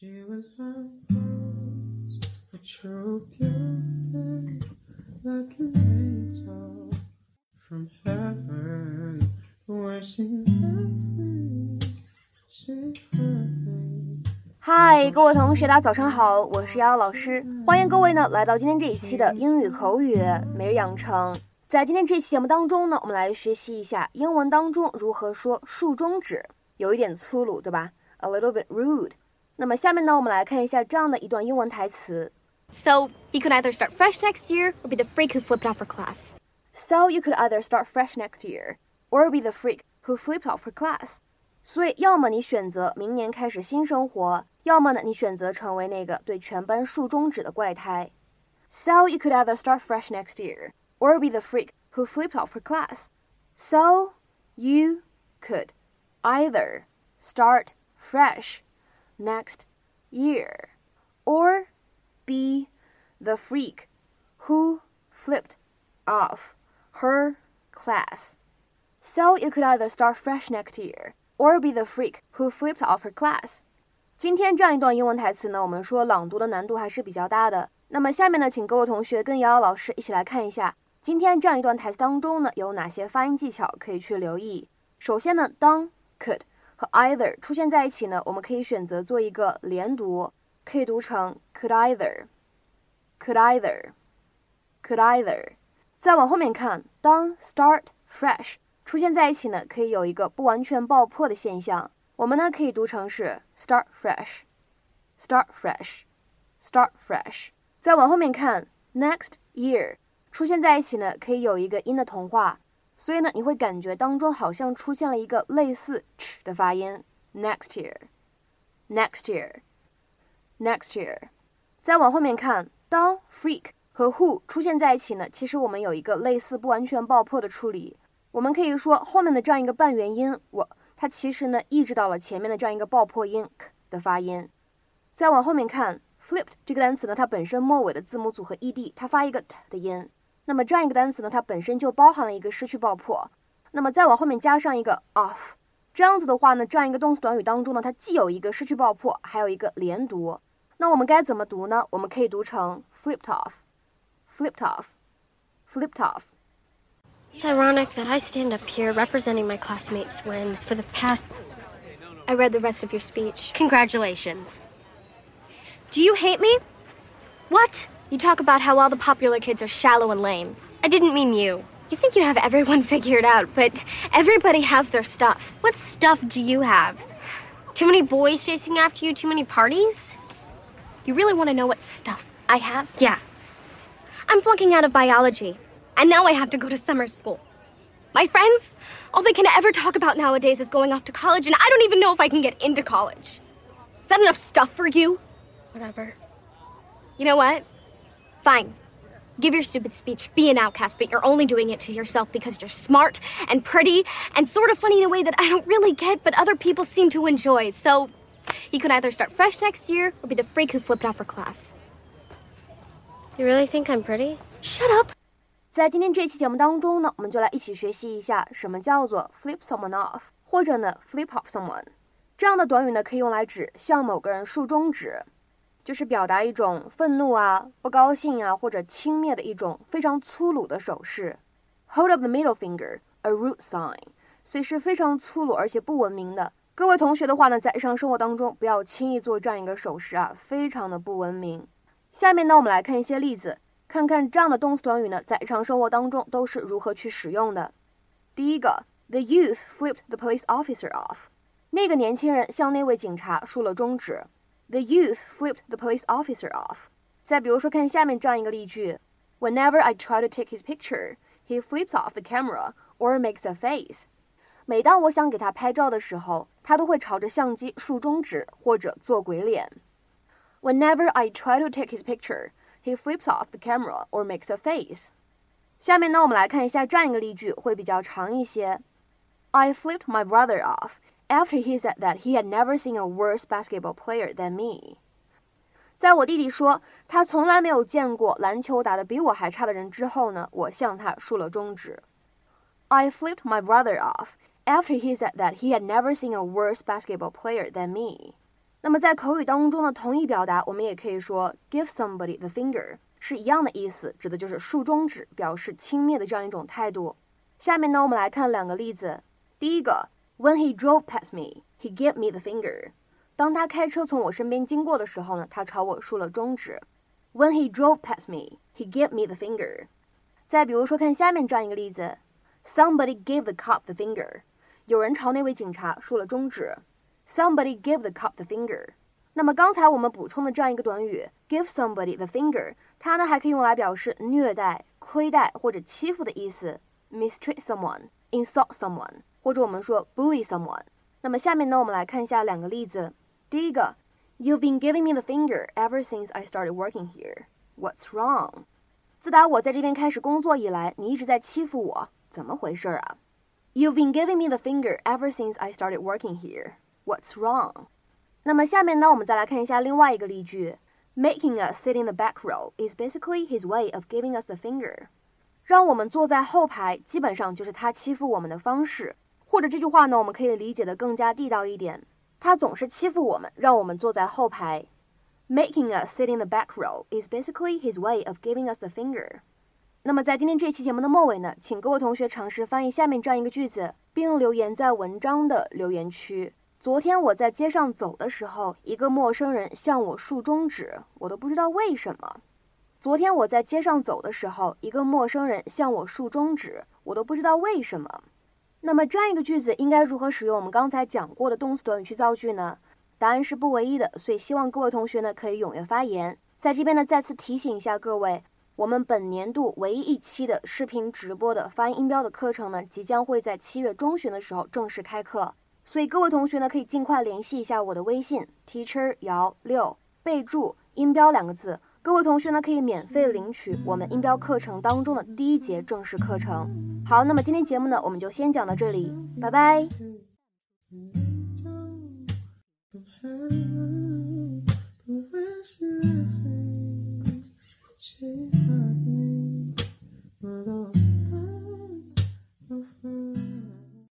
She was a rose, a true beauty, like an angel from heaven. When she left me, she hurt me. 嗨，各位同学，大家早上好，我是瑶瑶老师，欢迎各位呢来到今天这一期的英语口语每日养成。在今天这期节目当中呢，我们来学习一下英文当中如何说竖中指，有一点粗鲁，对吧？A little bit rude。那么下面呢，我们来看一下这样的一段英文台词。 So you could either start fresh next year or be the freak who flipped off for class. So you could either start fresh next year, or be the freak who flipped off her class. 所以，要么你选择明年开始新生活，要么呢，你选择成为那个对全班竖中指的怪胎。So you could either start fresh next year, or be the freak who flipped off her class. So you could either start fresh next year, or be the freak who flipped off her class. So you could either start fresh next year, or be the freak who flipped off her class. 今天这样一段英文台词呢，我们说朗读的难度还是比较大的。那么下面呢，请各位同学跟瑶瑶老师一起来看一下，今天这样一段台词当中呢，有哪些发音技巧可以去留意。首先呢，当 could 和 either 出现在一起呢，我们可以选择做一个连读，可以读成 could either，could either，could either。再往后面看，当 start fresh 出现在一起呢，可以有一个不完全爆破的现象。我们呢可以读成是 start fresh，start fresh，start fresh。再往后面看，next year 出现在一起呢，可以有一个音的同化，所以呢你会感觉当中好像出现了一个类似 ch 的发音。next year，next year，next year。再往后面看，当 freak 和 who 出现在一起呢，其实我们有一个类似不完全爆破的处理。我们可以说后面的这样一个半元音，我它其实呢抑制到了前面的这样一个爆破音 k 的发音。再往后面看，flipped 这个单词呢，它本身末尾的字母组合 ed，它发一个 t 的音。那么这样一个单词呢，它本身就包含了一个失去爆破。那么再往后面加上一个 off，这样子的话呢，这样一个动词短语当中呢，它既有一个失去爆破，还有一个连读。那我们该怎么读呢？我们可以读成 flipped off，flipped off，flipped off。 It's ironic that I stand up here representing my classmates when, for the past. I read the rest of your speech. Congratulations. Do you hate me? What? You talk about how all the popular kids are shallow and lame. I didn't mean you. You think you have everyone figured out, but everybody has their stuff. What stuff do you have? Too many boys chasing after you, too many parties? You really want to know what stuff I have? Yeah. I'm flunking out of biology, and now I have to go to summer school. My friends, all they can ever talk about nowadays is going off to college, and I don't even know if I can get into college. Is that enough stuff for you? Whatever. You know what? Fine. Give your stupid speech, be an outcast, but you're only doing it to yourself because you're smart and pretty and sort of funny in a way that I don't really get, but other people seem to enjoy. So you could either start fresh next year or be the freak who flipped off for class. You really think I'm pretty? Shut up! 在今天这期节目当中呢，我们就来一起学习一下什么叫做 flip someone off，或者呢 flip off someone。这样的短语呢，可以用来指向某个人竖中指， 就是表达一种愤怒啊、不高兴啊或者轻蔑的一种非常粗鲁的手势。Hold up the middle finger, a rude sign，所以是非常粗鲁而且不文明的。各位同学的话呢，在日常生活当中不要轻易做这样一个手势啊，非常的不文明。下面呢，我们来看一些例子。看看这样的动词短语呢，在日常生活当中都是如何去使用的。第一个，The youth flipped the police officer off。那个年轻人向那位警察竖了中指。The youth flipped the police officer off。再比如说，看下面这样一个例句：Whenever I try to take his picture, he flips off the camera or makes a face。每当我想给他拍照的时候，他都会朝着相机竖中指或者做鬼脸。Whenever I try to take his picture, he flips off the camera or makes a face。下面呢，我们来看一下这样一个例句，会比较长一些。I flipped my brother off after he said that he had never seen a worse basketball player than me。在我弟弟说他从来没有见过篮球打得比我还差的人之后呢，我向他竖了中指。I flipped my brother off after he said that he had never seen a worse basketball player than me。那么在口语当中的同义表达，我们也可以说 give somebody the finger，是一样的意思，指的就是竖中指，表示轻蔑的这样一种态度。下面呢，我们来看两个例子。第一个 ，When he drove past me, he gave me the finger。当他开车从我身边经过的时候呢，他朝我竖了中指。When he drove past me, he gave me the finger。再比如说，看下面这样一个例子，Somebody gave the cop the finger。有人朝那位警察竖了中指。Somebody give the cop the finger。那么刚才我们补充的这样一个短语，give somebody the finger，它呢还可以用来表示虐待、亏待或者欺负的意思，mistreat someone、insult someone， 或者我们说 bully someone。那么下面呢，我们来看一下两个例子。第一个，You've been giving me the finger ever since I started working here. What's wrong？自打我在这边开始工作以来，你一直在欺负我，怎么回事啊？You've been giving me the finger ever since I started working here. What's wrong？那么下面呢，我们再来看一下另外一个例句：Making us sit in the back row is basically his way of giving us the finger。让我们坐在后排，基本上就是他欺负我们的方式。 或者这句话呢，我们可以理解的更加地道一点：他总是欺负我们，让我们坐在后排。Making us sit in the back row is basically his way of giving us a finger。那么在今天这期节目的末尾呢，请各位同学尝试翻译下面这样一个句子，并留言在文章的留言区。昨天我在街上走的时候，一个陌生人向我竖中指，我都不知道为什么。昨天我在街上走的时候，一个陌生人向我竖中指，我都不知道为什么。那么这样一个句子应该如何使用我们刚才讲过的动词短语去造句呢？答案是不唯一的，所以希望各位同学呢可以踊跃发言。在这边呢再次提醒一下各位，我们本年度唯一一期的视频直播的发音音标的课程呢，即将会在七月中旬的时候正式开课。所以各位同学呢，可以尽快联系一下我的微信 teacher 姚六，备注音标两个字。各位同学呢，可以免费领取我们音标课程当中的第一节正式课程。好，那么今天节目呢，我们就先讲到这里，拜拜。